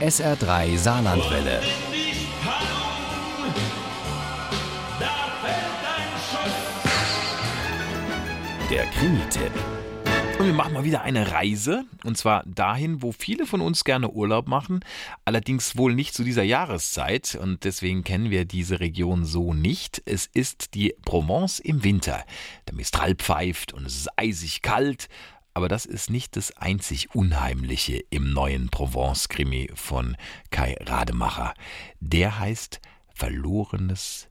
SR3 Saarlandwelle. Der Krimi-Tipp. Und wir machen mal wieder eine Reise. Und zwar dahin, wo viele von uns gerne Urlaub machen. Allerdings wohl nicht zu dieser Jahreszeit. Und deswegen kennen wir diese Region so nicht. Es ist die Provence im Winter. Der Mistral pfeift und es ist eisig kalt. Aber das ist nicht das einzig Unheimliche im neuen Provence-Krimi von Kai Rademacher. Der heißt Verlorenes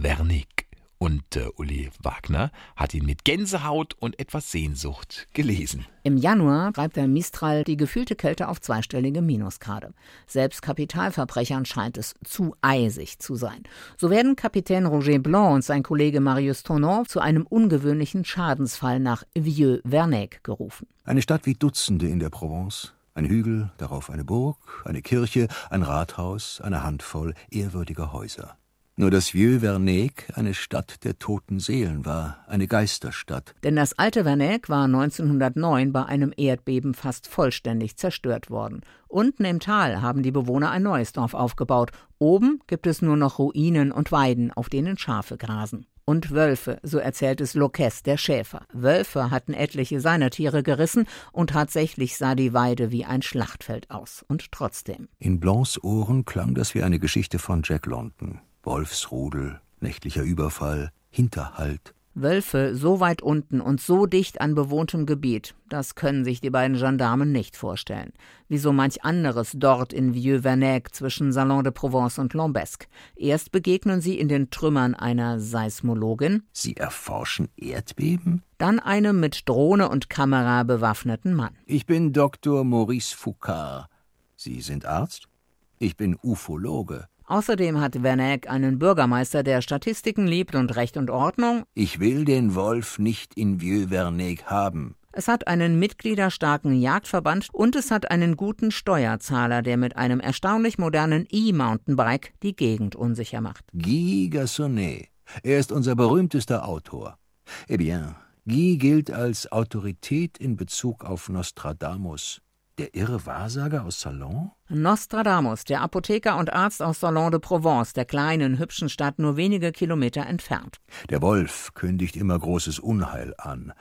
Vernick. Und äh, Uli Wagner hat ihn mit Gänsehaut und etwas Sehnsucht gelesen. Im Januar reibt der Mistral die gefühlte Kälte auf zweistellige Minusgrade. Selbst Kapitalverbrechern scheint es zu eisig zu sein. So werden Kapitän Roger Blanc und sein Kollege Marius Tournant zu einem ungewöhnlichen Schadensfall nach Vieux-Vernègue gerufen. Eine Stadt wie Dutzende in der Provence. Ein Hügel, darauf eine Burg, eine Kirche, ein Rathaus, eine Handvoll ehrwürdiger Häuser. Nur dass Vieux-Vernègue eine Stadt der toten Seelen war, eine Geisterstadt. Denn das alte Vernègue war 1909 bei einem Erdbeben fast vollständig zerstört worden. Unten im Tal haben die Bewohner ein neues Dorf aufgebaut. Oben gibt es nur noch Ruinen und Weiden, auf denen Schafe grasen. Und Wölfe, so erzählt es Locques, der Schäfer. Wölfe hatten etliche seiner Tiere gerissen und tatsächlich sah die Weide wie ein Schlachtfeld aus. Und trotzdem. In Blancs Ohren klang das wie eine Geschichte von Jack London. Wolfsrudel, nächtlicher Überfall, Hinterhalt. Wölfe so weit unten und so dicht an bewohntem Gebiet, das können sich die beiden Gendarmen nicht vorstellen. Wie so manch anderes dort in Vieux-Vernègue zwischen Salon de Provence und Lambesque. Erst begegnen sie in den Trümmern einer Seismologin. Sie erforschen Erdbeben? Dann einem mit Drohne und Kamera bewaffneten Mann. Ich bin Dr. Maurice Foucard. Sie sind Arzt? Ich bin Ufologe. Außerdem hat Werneck einen Bürgermeister, der Statistiken liebt und Recht und Ordnung. Ich will den Wolf nicht in Vieux-Vernègue haben. Es hat einen mitgliederstarken Jagdverband und es hat einen guten Steuerzahler, der mit einem erstaunlich modernen E-Mountainbike die Gegend unsicher macht. Guy Gassonnet. Er ist unser berühmtester Autor. Eh bien, Guy gilt als Autorität in Bezug auf Nostradamus. Der irre Wahrsager aus Salon? Nostradamus, der Apotheker und Arzt aus Salon de Provence, der kleinen, hübschen Stadt nur wenige Kilometer entfernt. Der Wolf kündigt immer großes Unheil an.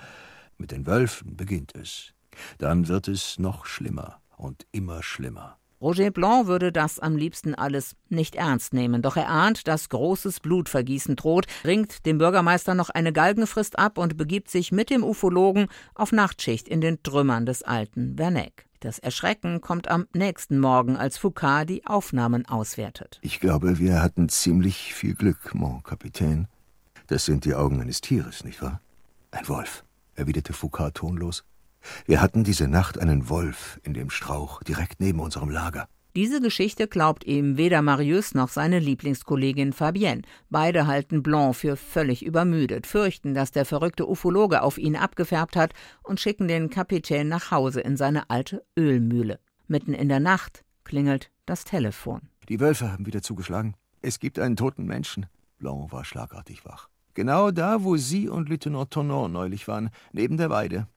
Mit den Wölfen beginnt es. Dann wird es noch schlimmer und immer schlimmer. Roger Blanc würde das am liebsten alles nicht ernst nehmen, doch er ahnt, dass großes Blutvergießen droht, ringt dem Bürgermeister noch eine Galgenfrist ab und begibt sich mit dem Ufologen auf Nachtschicht in den Trümmern des alten Vernègue. Das Erschrecken kommt am nächsten Morgen, als Foucault die Aufnahmen auswertet. Ich glaube, wir hatten ziemlich viel Glück, mon Kapitän. Das sind die Augen eines Tieres, nicht wahr? Ein Wolf, erwiderte Foucault tonlos. Wir hatten diese Nacht einen Wolf in dem Strauch direkt neben unserem Lager. Diese Geschichte glaubt ihm weder Marius noch seine Lieblingskollegin Fabienne. Beide halten Blanc für völlig übermüdet, fürchten, dass der verrückte Ufologe auf ihn abgefärbt hat und schicken den Kapitän nach Hause in seine alte Ölmühle. Mitten in der Nacht klingelt das Telefon. Die Wölfe haben wieder zugeschlagen. Es gibt einen toten Menschen. Blanc war schlagartig wach. Genau da, wo Sie und Lieutenant Tournant neulich waren, neben der Weide.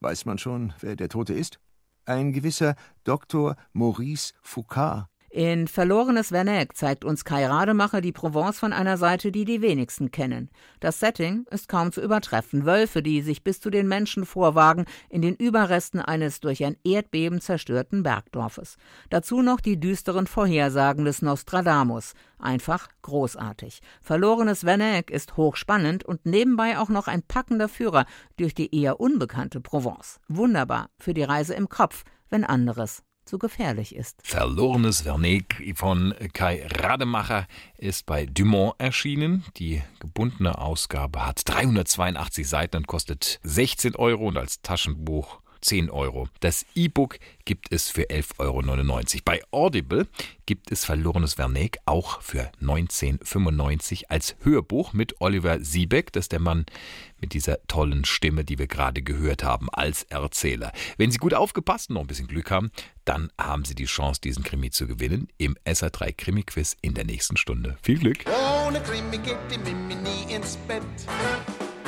Weiß man schon, wer der Tote ist? Ein gewisser Dr. Maurice Foucault. In Verlorenes Vernègue zeigt uns Kai Rademacher die Provence von einer Seite, die die wenigsten kennen. Das Setting ist kaum zu übertreffen. Wölfe, die sich bis zu den Menschen vorwagen, in den Überresten eines durch ein Erdbeben zerstörten Bergdorfes. Dazu noch die düsteren Vorhersagen des Nostradamus. Einfach großartig. Verlorenes Vernègue ist hochspannend und nebenbei auch noch ein packender Führer durch die eher unbekannte Provence. Wunderbar für die Reise im Kopf, wenn anderes zu gefährlich ist. Verlorenes Verneck von Kai Rademacher ist bei Dumont erschienen. Die gebundene Ausgabe hat 382 Seiten und kostet 16 Euro und als Taschenbuch 10 Euro. Das E-Book gibt es für 11,99 Euro. Bei Audible gibt es Verlorenes Verneck auch für 19,95 als Hörbuch mit Oliver Siebeck. Das ist der Mann mit dieser tollen Stimme, die wir gerade gehört haben, als Erzähler. Wenn Sie gut aufgepasst und noch ein bisschen Glück haben, dann haben Sie die Chance, diesen Krimi zu gewinnen im SA3 Krimi-Quiz in der nächsten Stunde. Viel Glück! Ohne Krimi geht die Mimi nie ins Bett.